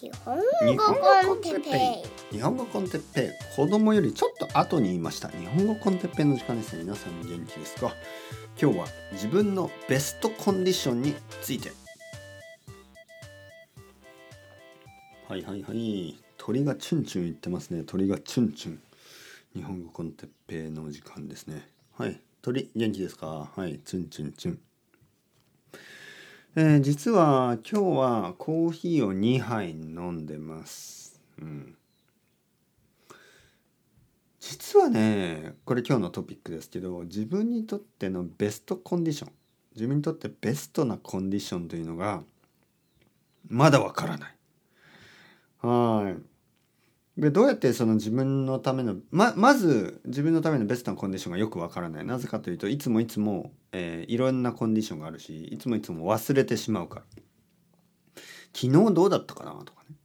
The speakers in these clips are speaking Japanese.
日本語 con テッペイ日本語 con テッペイ子供よりちょっと後に言いました日本語 con テッペイの時間ですね。皆さん元気ですか？今日は自分のベストコンディションについて。はいはいはい。鳥がチュンチュン言ってますね。鳥がチュンチュン。日本語 con テッペイの時間ですね。はい。鳥元気ですか？はい。チュンチュンチュン。えー、実は今日はコーヒーを2杯飲んでます。うん、実はねこれ今日のトピックですけど自分にとってのベストコンディション自分にとってベストなコンディションというのがまだわからない。はい。でどうやってその自分のためのままず自分のためのベストなコンディションがよくわからない。なぜかというといつもいつも、えー、いろんなコンディションがあるしいつもいつも忘れてしまうから。昨日どうだったかなとかね。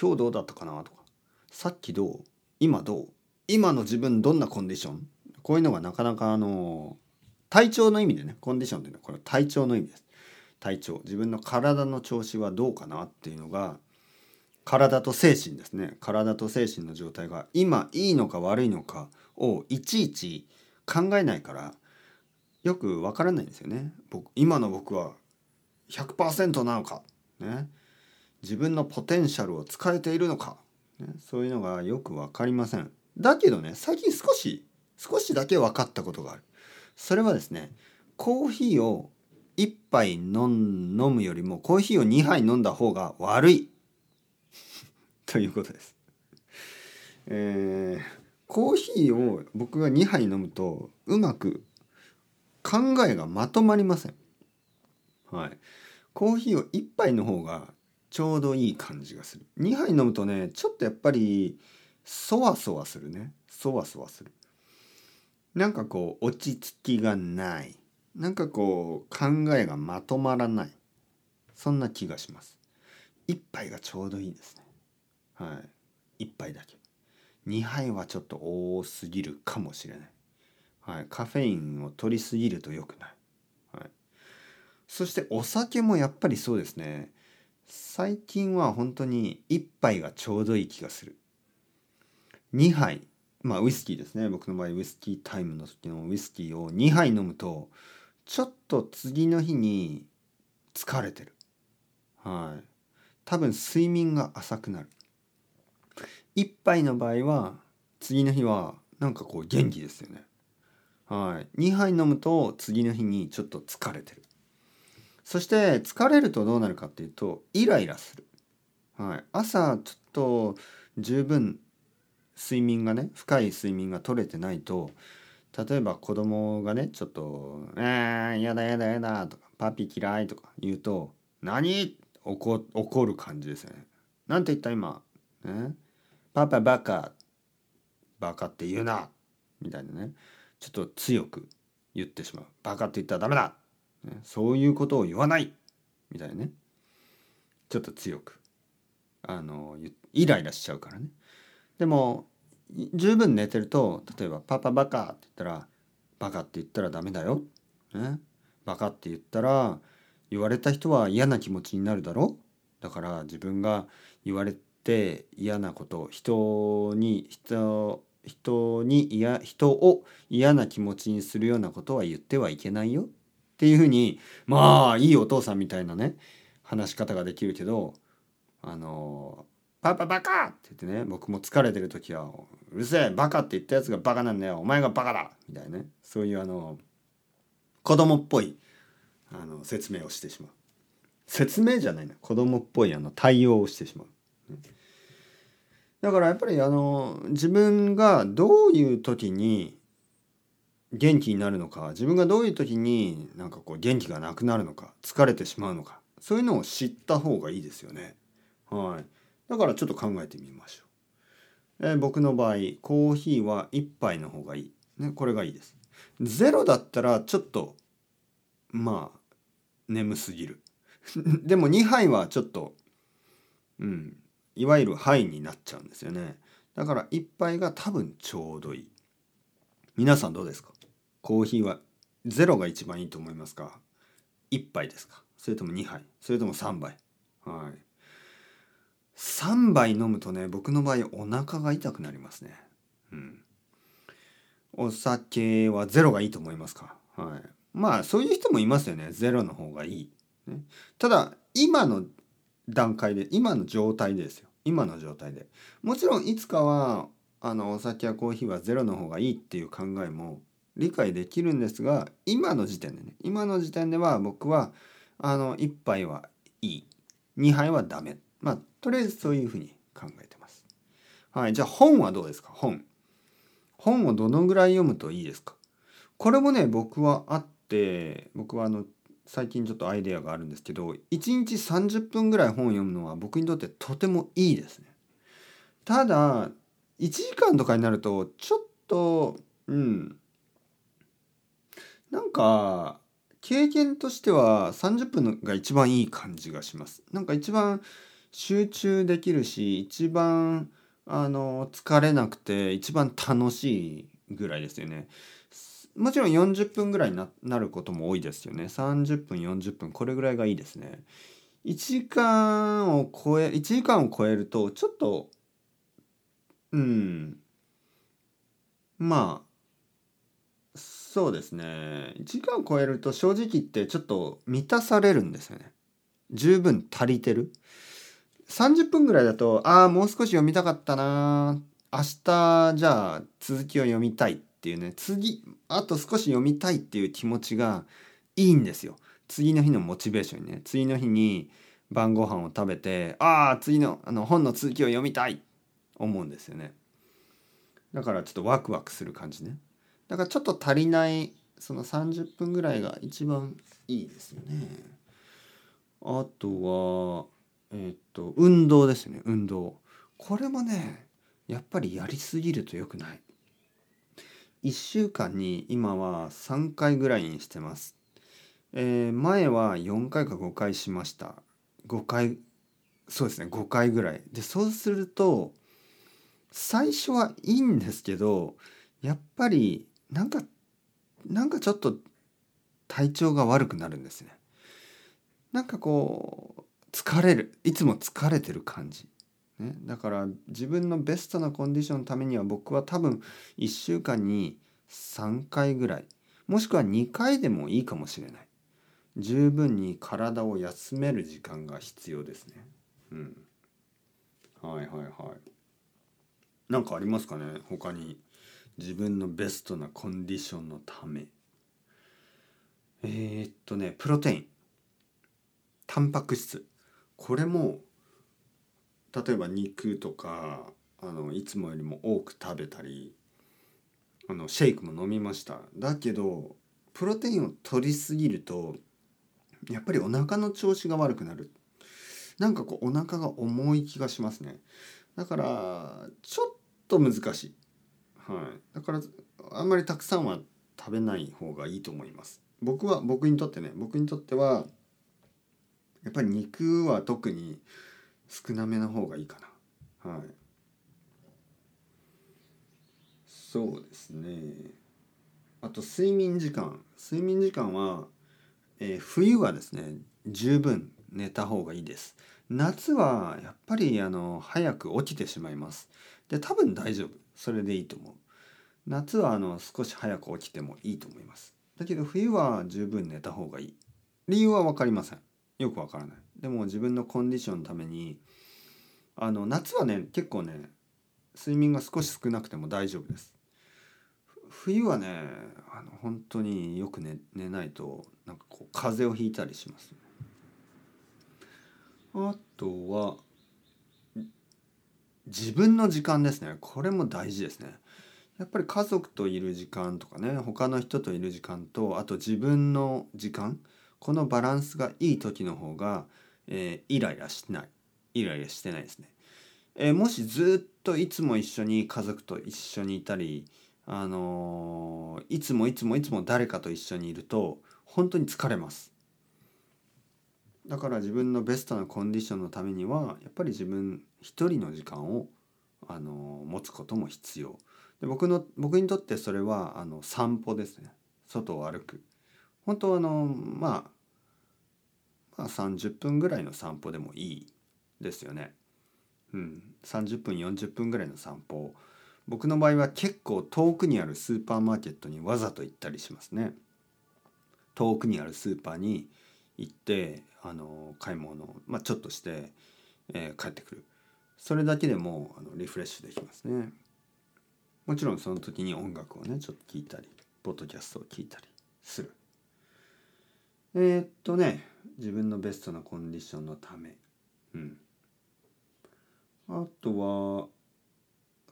今日どうだったかなとか。さっきどう？今どう？今の自分どんなコンディション？こういうのがなかなかあの体調の意味でねコンディションというのはこれ体調の意味です。体調。自分の体の調子はどうかなっていうのが体と精神ですね体と精神の状態が今いいのか悪いのかをいちいち考えないからよくわからないんですよね。僕今の僕は100%なのか、ね、自分のポテンシャルを使えているのか、ね、そういうのがよく分かりません。だけどね最近少し少しだけ分かったことがある。それはですねコーヒーを1杯飲むよりもコーヒーを2杯飲んだ方が悪いということです。えー、コーヒーを僕が2杯飲むとうまく考えがまとまりません。はい。コーヒーを1杯の方がちょうどいい感じがする。2杯飲むとねちょっとやっぱりそわそわするね。そわそわする。なんかこう落ち着きがない。なんかこう考えがまとまらない。そんな気がします。1杯がちょうどいいですね。はい、1杯だけ。2杯はちょっと多すぎるかもしれない、はい、カフェインを取りすぎると良くない、はい、そしてお酒もやっぱりそうですね。最近は本当に1杯がちょうどいい気がする。2杯。まあウイスキーですね。僕の場合ウイスキータイムの時のウイスキーを2杯飲むとちょっと次の日に疲れてる。はい。多分睡眠が浅くなる。1杯の場合は次の日はなんかこう元気ですよね。はい、2杯飲むと次の日にちょっと疲れてる。そして疲れるとどうなるかっていうとイライラする。はい、朝ちょっと十分睡眠がね深い睡眠が取れてないと例えば子供がねちょっと「えー、やだやだやだ」とか「パピ嫌い」とか言うと「何?」怒怒る感じですよね。なんて言った今、ね、パパバカバカって言うなみたいなね。ちょっと強く言ってしまう。バカって言ったらダメだ、ね、そういうことを言わない。みたいなね。ちょっと強く。あのイライラしちゃうからね。でも十分寝てると例えば「パパバカ」って言ったら「バカって言ったらダメだよ」ね「バカって言ったら言われた人は嫌な気持ちになるだろだから自分が言われって嫌なこと人に人人に嫌人を嫌な気持ちにするようなことは言ってはいけないよっていうふうにまあいいお父さんみたいなね話し方ができるけどあの「パパバカ!」って言ってね僕も疲れてる時は「うるせえバカって言ったやつがバカなんだよお前がバカだ!」みたいなねそういうあの子供っぽいあの説明をしてしまう説明じゃないな子供っぽいあの対応をしてしまう。だからやっぱりあの自分がどういう時に元気になるのか自分がどういう時になんかこう元気がなくなるのか疲れてしまうのかそういうのを知った方がいいですよね。はい、だからちょっと考えてみましょう。え僕の場合コーヒーは1杯の方がいい。ね、これがいいです。ゼロだったらちょっとまあ眠すぎる。でも2杯はちょっとうんいわゆるハイになっちゃうんですよね。だから1杯が多分ちょうどいい。皆さんどうですか？コーヒーはゼロが一番いいと思いますか？1杯ですか？それとも2杯？それとも3杯？はい。3杯飲むとね僕の場合お腹が痛くなりますね。うん、お酒はゼロがいいと思いますか、はい、まあそういう人もいますよね。ゼロの方がいい。ね、ただ今の段階で今の状態ですよ。今の状態で。もちろんいつかはあのお酒やコーヒーはゼロの方がいいっていう考えも理解できるんですが今の時点でね。今の時点では僕はあの1杯はいい。2杯はダメ。まあとりあえずそういうふうに考えてます。はい、じゃあ本はどうですか？本。本をどのぐらい読むといいですか？これもね僕はあって僕はあの最近ちょっとアイデアがあるんですけど1日30分ぐらい本を読むのは僕にとってとてもいいですね。ただ1時間とかになるとちょっとうんなんか経験としては30分が一番いい感じがします。なんか一番集中できるし一番あの疲れなくて一番楽しいぐらいですよね。もちろん40分ぐらいになることも多いですよね。30分40分これぐらいがいいですね。1時間を超え1時間を超えるとちょっとうん。まあそうですね。1時間を超えると正直言ってちょっと満たされるんですよね。十分足りてる。30分ぐらいだとああもう少し読みたかったな明日じゃあ続きを読みたい。っていうね次あと少し読みたいっていう気持ちがいいんですよ次の日のモチベーションにね次の日に晩ご飯を食べてああ次のあの本の続きを読みたい思うんですよねだからちょっとワクワクする感じねだからちょっと足りないその30分ぐらいが一番いいですよね。あとはえっ、と運動ですね運動。これもねやっぱりやりすぎると良くない。1週間に今は3回ぐらいにしてます。えー、前は4回か5回しました。5回そうですね5回ぐらい。でそうすると最初はいいんですけどやっぱりなんかなんかちょっと体調が悪くなるんですね。なんかこう疲れるいつも疲れてる感じ。ね、だから自分のベストなコンディションのためには僕は多分1週間に3回ぐらいもしくは2回でもいいかもしれない。十分に体を休める時間が必要ですね。うん。はいはいはい。何かありますかね？他に。自分のベストなコンディションのためえー、っとねプロテインタンパク質これも例えば肉とかあのいつもよりも多く食べたりあのシェイクも飲みました。だけどプロテインを取りすぎるとやっぱりお腹の調子が悪くなる。なんかこうお腹が重い気がしますね。だからちょっと難しい。はい、だからあんまりたくさんは食べない方がいいと思います。僕は僕にとってね僕にとってはやっぱり肉は特に少なめの方がいいかな。はい。そうですね。あと睡眠時間。睡眠時間は、えー、冬はですね十分寝た方がいいです。夏はやっぱりあの早く起きてしまいます。で多分大丈夫。それでいいと思う。夏はあの少し早く起きてもいいと思います。だけど冬は十分寝た方がいい。理由は分かりません。よく分からない。でも自分のコンディションのためにあの夏はね結構ね睡眠が少し少なくても大丈夫です。冬はねあの本当によく寝寝ないとなんかこう風邪をひいたりします、あとは自分の時間ですね。これも大事ですね。やっぱり家族といる時間とかね他の人といる時間とあと自分の時間このバランスがいい時の方が、えー、イライラしてない。イライラしてないですね、えー、もしずっといつも一緒に家族と一緒にいたりあのー、いつもいつもいつも誰かと一緒にいると本当に疲れます。だから自分のベストなコンディションのためにはやっぱり自分一人の時間を、あの持つことも必要。で僕の僕にとってそれはあの散歩ですね。外を歩く。本当あのまあまあ30分ぐらいの散歩でもいいですよね。うん、30分40分ぐらいの散歩。僕の場合は結構遠くにあるスーパーマーケットにわざと行ったりしますね。遠くにあるスーパーに行ってあの買い物を、まあ、ちょっとして、えー帰ってくる。それだけでもあのリフレッシュできますね。もちろんその時に音楽をねちょっと聴いたりポッドキャストを聞いたりする。えーっとね自分のベストなコンディションのため。うん。あとは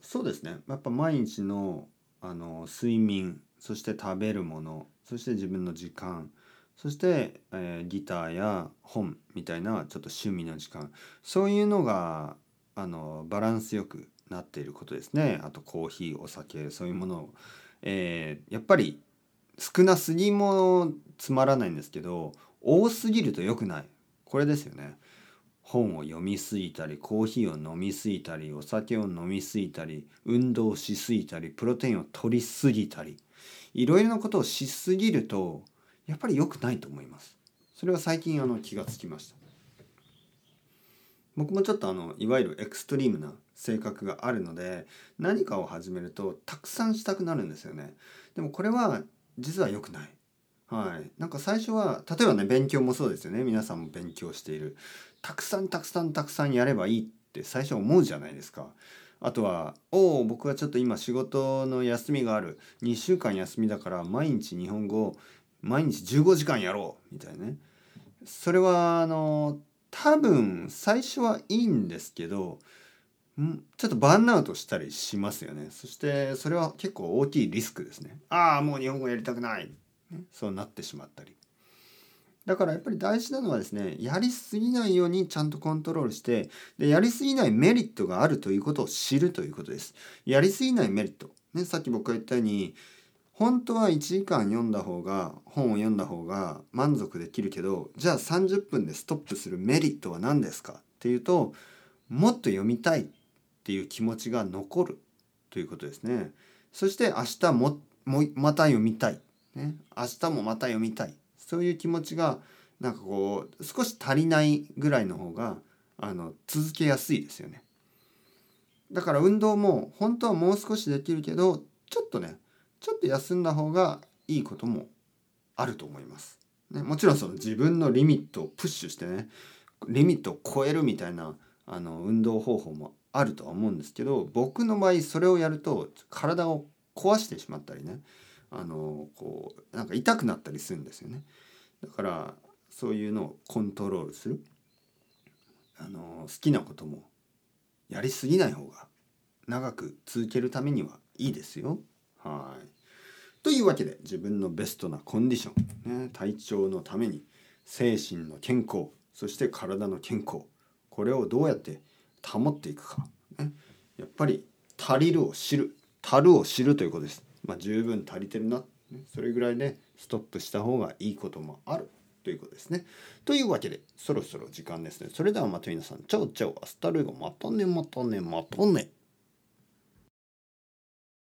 そうですね。やっぱ毎日のあの睡眠そして食べるものそして自分の時間そして、えーギターや本みたいなちょっと趣味の時間。そういうのがあのバランスよくなっていることですね。あとコーヒーお酒そういうものを、えーやっぱり少なすぎもつまらないんですけど多すぎると良くない。これですよね。本を読みすぎたりコーヒーを飲みすぎたりお酒を飲みすぎたり運動しすぎたりプロテインを取りすぎたりいろいろなことをしすぎるとやっぱり良くないと思います。それは最近あの気がつきました。僕もちょっとあのいわゆるエクストリームな性格があるので何かを始めるとたくさんしたくなるんですよね。でもこれは実は良くない。はい。なんか最初は例えばね勉強もそうですよね。皆さんも勉強している。たくさんたくさんたくさんやればいいって最初思うじゃないですか。あとは「おお僕はちょっと今仕事の休みがある。2週間休みだから毎日日本語毎日15時間やろう」みたいなね。それはあの多分最初はいいんですけどちょっとバーンアウトしたりしますよね。そしてそれは結構大きいリスクですね。ああもう日本語やりたくない、ね、そうなってしまったり。だからやっぱり大事なのはですねやりすぎないようにちゃんとコントロールしてでやりすぎないメリットがあるということを知るということです。やりすぎないメリット、ね、さっき僕が言ったように本当は1時間読んだ方が本を読んだ方が満足できるけどじゃあ30分でストップするメリットは何ですかっていうともっと読みたいっていう気持ちが残るということですね。そして明日ももまた読みたい、ね、明日もまた読みたい。そういう気持ちがなんかこう少し足りないぐらいの方があの続けやすいですよね。だから運動も本当はもう少しできるけどちょっとねちょっと休んだ方がいいこともあると思います。ね、もちろんその自分のリミットをプッシュしてねリミットを超えるみたいなあの運動方法もあるとは思うんですけど僕の場合それをやると体を壊してしまったりねあのこうなんか痛くなったりするんですよね。だからそういうのをコントロールするあの好きなこともやりすぎない方が長く続けるためにはいいですよ。はい。というわけで自分のベストなコンディション、ね、体調のために精神の健康そして体の健康これをどうやって保っていくか、ね、やっぱり足りるを知る足るを知るということです。まあ、十分足りてるな、それぐらいねストップした方がいいこともあるということですね。というわけでそろそろ時間ですね。それではまた皆さん ciao ciao hasta luego またねまたねまたね。